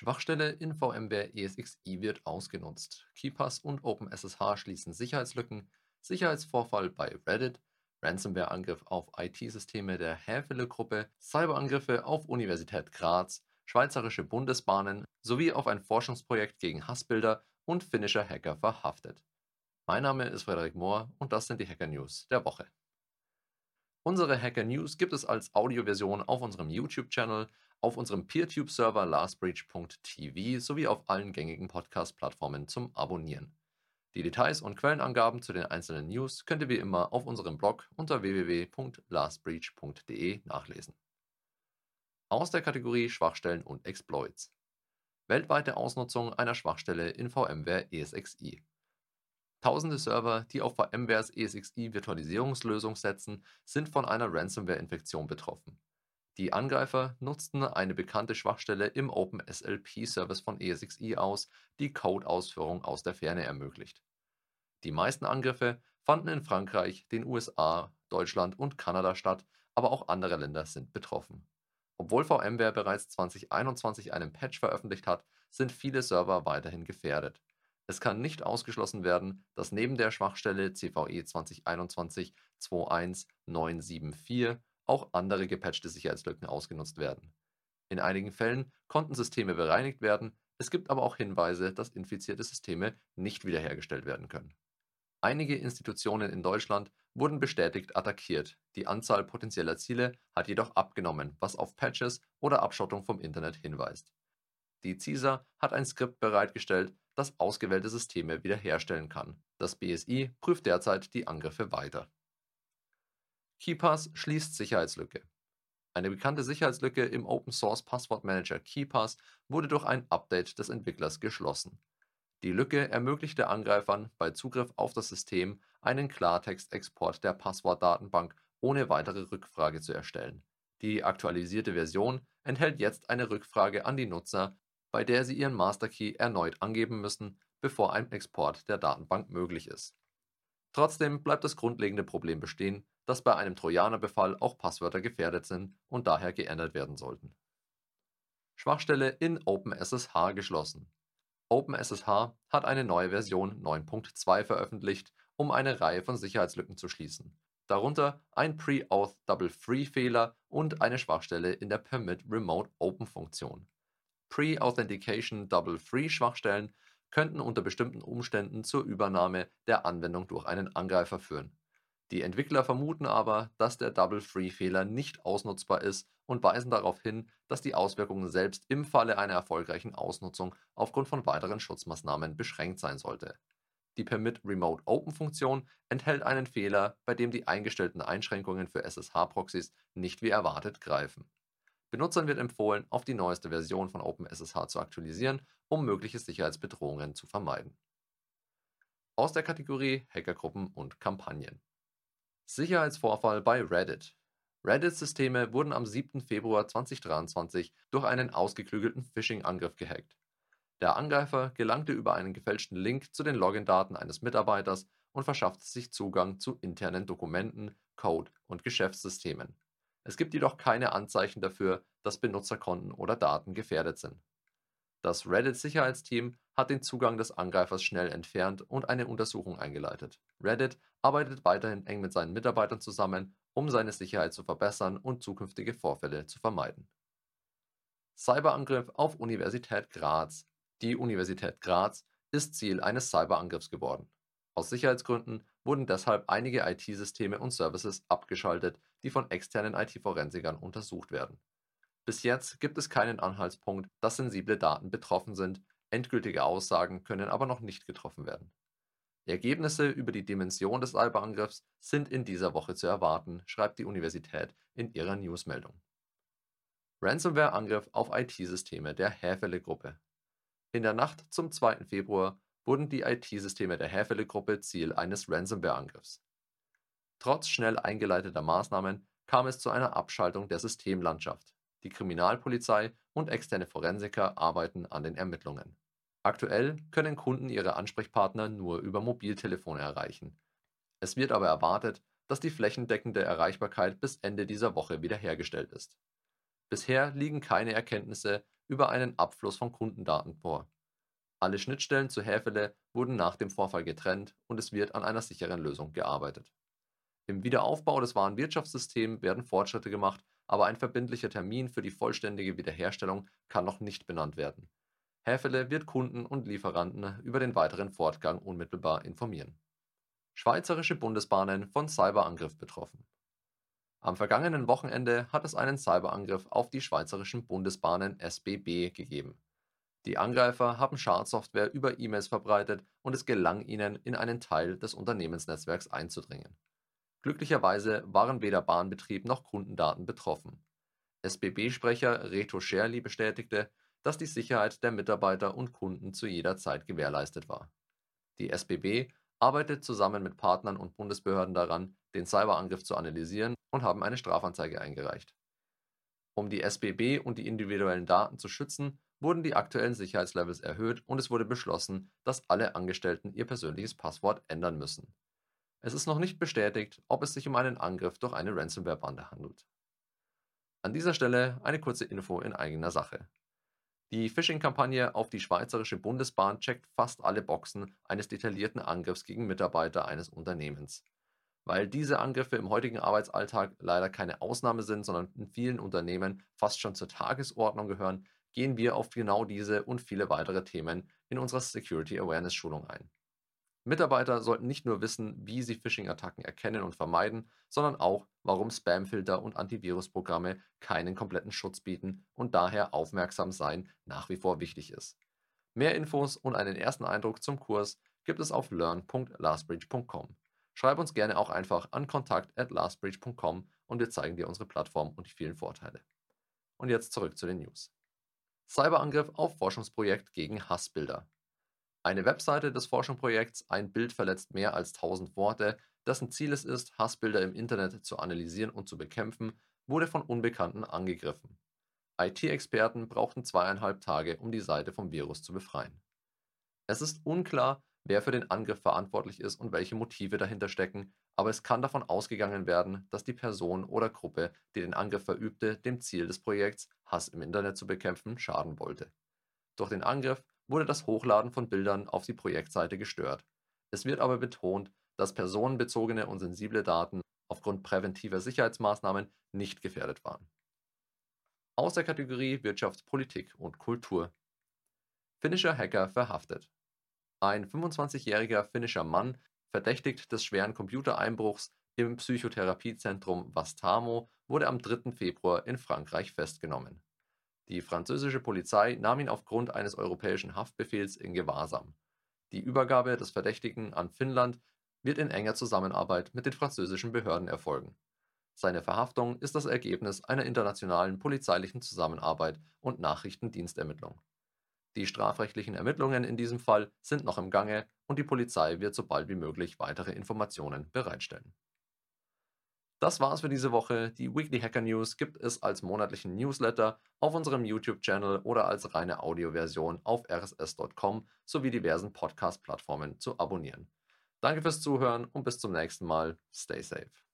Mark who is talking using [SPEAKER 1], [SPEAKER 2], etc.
[SPEAKER 1] Schwachstelle in VMware ESXi wird ausgenutzt. KeePass und OpenSSH schließen Sicherheitslücken. Sicherheitsvorfall bei Reddit. Ransomware-Angriff auf IT-Systeme der Häfele-Gruppe. Cyberangriffe auf Universität Graz. Schweizerische Bundesbahnen sowie auf ein Forschungsprojekt gegen Hassbilder und finnischer Hacker verhaftet. Mein Name ist Frederik Mohr und das sind die Hacker News der Woche. Unsere Hacker News gibt es als Audioversion auf unserem YouTube-Channel, auf unserem PeerTube-Server lastbreach.tv sowie auf allen gängigen Podcast-Plattformen zum Abonnieren. Die Details und Quellenangaben zu den einzelnen News könnt ihr wie immer auf unserem Blog unter www.lastbreach.de nachlesen. Aus der Kategorie Schwachstellen und Exploits. Weltweite Ausnutzung einer Schwachstelle in VMware ESXi. Tausende Server, die auf VMwares ESXi-Virtualisierungslösung setzen, sind von einer Ransomware-Infektion betroffen. Die Angreifer nutzten eine bekannte Schwachstelle im OpenSLP-Service von ESXi aus, die Code-Ausführung aus der Ferne ermöglicht. Die meisten Angriffe fanden in Frankreich, den USA, Deutschland und Kanada statt, aber auch andere Länder sind betroffen. Obwohl VMware bereits 2021 einen Patch veröffentlicht hat, sind viele Server weiterhin gefährdet. Es kann nicht ausgeschlossen werden, dass neben der Schwachstelle CVE 2021-21974 auch andere gepatchte Sicherheitslücken ausgenutzt werden. In einigen Fällen konnten Systeme bereinigt werden, es gibt aber auch Hinweise, dass infizierte Systeme nicht wiederhergestellt werden können. Einige Institutionen in Deutschland wurden bestätigt attackiert, die Anzahl potenzieller Ziele hat jedoch abgenommen, was auf Patches oder Abschottung vom Internet hinweist. Die CISA hat ein Skript bereitgestellt, das ausgewählte Systeme wiederherstellen kann. Das BSI prüft derzeit die Angriffe weiter. KeePass schließt Sicherheitslücke. Eine bekannte Sicherheitslücke im Open Source Passwortmanager KeePass wurde durch ein Update des Entwicklers geschlossen. Die Lücke ermöglichte Angreifern bei Zugriff auf das System einen Klartextexport der Passwortdatenbank ohne weitere Rückfrage zu erstellen. Die aktualisierte Version enthält jetzt eine Rückfrage an die Nutzer, bei der sie ihren Masterkey erneut angeben müssen, bevor ein Export der Datenbank möglich ist. Trotzdem bleibt das grundlegende Problem bestehen, dass bei einem Trojanerbefall auch Passwörter gefährdet sind und daher geändert werden sollten. Schwachstelle in OpenSSH geschlossen. OpenSSH hat eine neue Version 9.2 veröffentlicht, um eine Reihe von Sicherheitslücken zu schließen. Darunter ein Pre-Auth Double Free Fehler und eine Schwachstelle in der Permit Remote Open Funktion. Pre-Authentication Double-Free-Schwachstellen könnten unter bestimmten Umständen zur Übernahme der Anwendung durch einen Angreifer führen. Die Entwickler vermuten aber, dass der Double-Free-Fehler nicht ausnutzbar ist und weisen darauf hin, dass die Auswirkungen selbst im Falle einer erfolgreichen Ausnutzung aufgrund von weiteren Schutzmaßnahmen beschränkt sein sollte. Die Permit Remote Open Funktion enthält einen Fehler, bei dem die eingestellten Einschränkungen für SSH-Proxys nicht wie erwartet greifen. Benutzern wird empfohlen, auf die neueste Version von OpenSSH zu aktualisieren, um mögliche Sicherheitsbedrohungen zu vermeiden. Aus der Kategorie Hackergruppen und Kampagnen. Sicherheitsvorfall bei Reddit. Reddit-Systeme wurden am 7. Februar 2023 durch einen ausgeklügelten Phishing-Angriff gehackt. Der Angreifer gelangte über einen gefälschten Link zu den Login-Daten eines Mitarbeiters und verschaffte sich Zugang zu internen Dokumenten, Code und Geschäftssystemen. Es gibt jedoch keine Anzeichen dafür, dass Benutzerkonten oder Daten gefährdet sind. Das Reddit-Sicherheitsteam hat den Zugang des Angreifers schnell entfernt und eine Untersuchung eingeleitet. Reddit arbeitet weiterhin eng mit seinen Mitarbeitern zusammen, um seine Sicherheit zu verbessern und zukünftige Vorfälle zu vermeiden. Cyberangriff auf Universität Graz. Die Universität Graz ist Ziel eines Cyberangriffs geworden. Aus Sicherheitsgründen wurden deshalb einige IT-Systeme und Services abgeschaltet, die von externen IT-Forensikern untersucht werden. Bis jetzt gibt es keinen Anhaltspunkt, dass sensible Daten betroffen sind, endgültige Aussagen können aber noch nicht getroffen werden. Ergebnisse über die Dimension des Cyberangriffs sind in dieser Woche zu erwarten, schreibt die Universität in ihrer Newsmeldung. Ransomware-Angriff auf IT-Systeme der Häfele-Gruppe. In der Nacht zum 2. Februar wurden die IT-Systeme der Häfele-Gruppe Ziel eines Ransomware-Angriffs. Trotz schnell eingeleiteter Maßnahmen kam es zu einer Abschaltung der Systemlandschaft. Die Kriminalpolizei und externe Forensiker arbeiten an den Ermittlungen. Aktuell können Kunden ihre Ansprechpartner nur über Mobiltelefone erreichen. Es wird aber erwartet, dass die flächendeckende Erreichbarkeit bis Ende dieser Woche wiederhergestellt ist. Bisher liegen keine Erkenntnisse über einen Abfluss von Kundendaten vor. Alle Schnittstellen zu Häfele wurden nach dem Vorfall getrennt und es wird an einer sicheren Lösung gearbeitet. Im Wiederaufbau des Warenwirtschaftssystems werden Fortschritte gemacht, aber ein verbindlicher Termin für die vollständige Wiederherstellung kann noch nicht benannt werden. Häfele wird Kunden und Lieferanten über den weiteren Fortgang unmittelbar informieren. Schweizerische Bundesbahnen von Cyberangriff betroffen. Am vergangenen Wochenende hat es einen Cyberangriff auf die schweizerischen Bundesbahnen SBB gegeben. Die Angreifer haben Schadsoftware über E-Mails verbreitet und es gelang ihnen, in einen Teil des Unternehmensnetzwerks einzudringen. Glücklicherweise waren weder Bahnbetrieb noch Kundendaten betroffen. SBB-Sprecher Reto Scherli bestätigte, dass die Sicherheit der Mitarbeiter und Kunden zu jeder Zeit gewährleistet war. Die SBB arbeitet zusammen mit Partnern und Bundesbehörden daran, den Cyberangriff zu analysieren und haben eine Strafanzeige eingereicht. Um die SBB und die individuellen Daten zu schützen, wurden die aktuellen Sicherheitslevels erhöht und es wurde beschlossen, dass alle Angestellten ihr persönliches Passwort ändern müssen. Es ist noch nicht bestätigt, ob es sich um einen Angriff durch eine Ransomware-Bande handelt. An dieser Stelle eine kurze Info in eigener Sache. Die Phishing-Kampagne auf die Schweizerische Bundesbahn checkt fast alle Boxen eines detaillierten Angriffs gegen Mitarbeiter eines Unternehmens. Weil diese Angriffe im heutigen Arbeitsalltag leider keine Ausnahme sind, sondern in vielen Unternehmen fast schon zur Tagesordnung gehören, gehen wir auf genau diese und viele weitere Themen in unserer Security Awareness Schulung ein. Mitarbeiter sollten nicht nur wissen, wie sie Phishing-Attacken erkennen und vermeiden, sondern auch, warum Spamfilter und Antivirusprogramme keinen kompletten Schutz bieten und daher aufmerksam sein nach wie vor wichtig ist. Mehr Infos und einen ersten Eindruck zum Kurs gibt es auf learn.lastbridge.com. Schreib uns gerne auch einfach an kontakt@lastbridge.com und wir zeigen dir unsere Plattform und die vielen Vorteile. Und jetzt zurück zu den News. Cyberangriff auf Forschungsprojekt gegen Hassbilder. Eine Webseite des Forschungsprojekts Ein Bild verletzt mehr als 1000 Worte, dessen Ziel es ist, Hassbilder im Internet zu analysieren und zu bekämpfen, wurde von Unbekannten angegriffen. IT-Experten brauchten zweieinhalb Tage, um die Seite vom Virus zu befreien. Es ist unklar, wer für den Angriff verantwortlich ist und welche Motive dahinter stecken, aber es kann davon ausgegangen werden, dass die Person oder Gruppe, die den Angriff verübte, dem Ziel des Projekts, Hass im Internet zu bekämpfen, schaden wollte. Durch den Angriff wurde das Hochladen von Bildern auf die Projektseite gestört. Es wird aber betont, dass personenbezogene und sensible Daten aufgrund präventiver Sicherheitsmaßnahmen nicht gefährdet waren. Aus der Kategorie Wirtschaft, Politik und Kultur. Finnischer Hacker verhaftet. Ein 25-jähriger finnischer Mann, verdächtigt des schweren Computereinbruchs im Psychotherapiezentrum Vastamo, wurde am 3. Februar in Frankreich festgenommen. Die französische Polizei nahm ihn aufgrund eines europäischen Haftbefehls in Gewahrsam. Die Übergabe des Verdächtigen an Finnland wird in enger Zusammenarbeit mit den französischen Behörden erfolgen. Seine Verhaftung ist das Ergebnis einer internationalen polizeilichen Zusammenarbeit und Nachrichtendienstermittlung. Die strafrechtlichen Ermittlungen in diesem Fall sind noch im Gange und die Polizei wird so bald wie möglich weitere Informationen bereitstellen. Das war's für diese Woche. Die Weekly Hacker News gibt es als monatlichen Newsletter auf unserem YouTube-Channel oder als reine Audioversion auf rss.com sowie diversen Podcast-Plattformen zu abonnieren. Danke fürs Zuhören und bis zum nächsten Mal. Stay safe.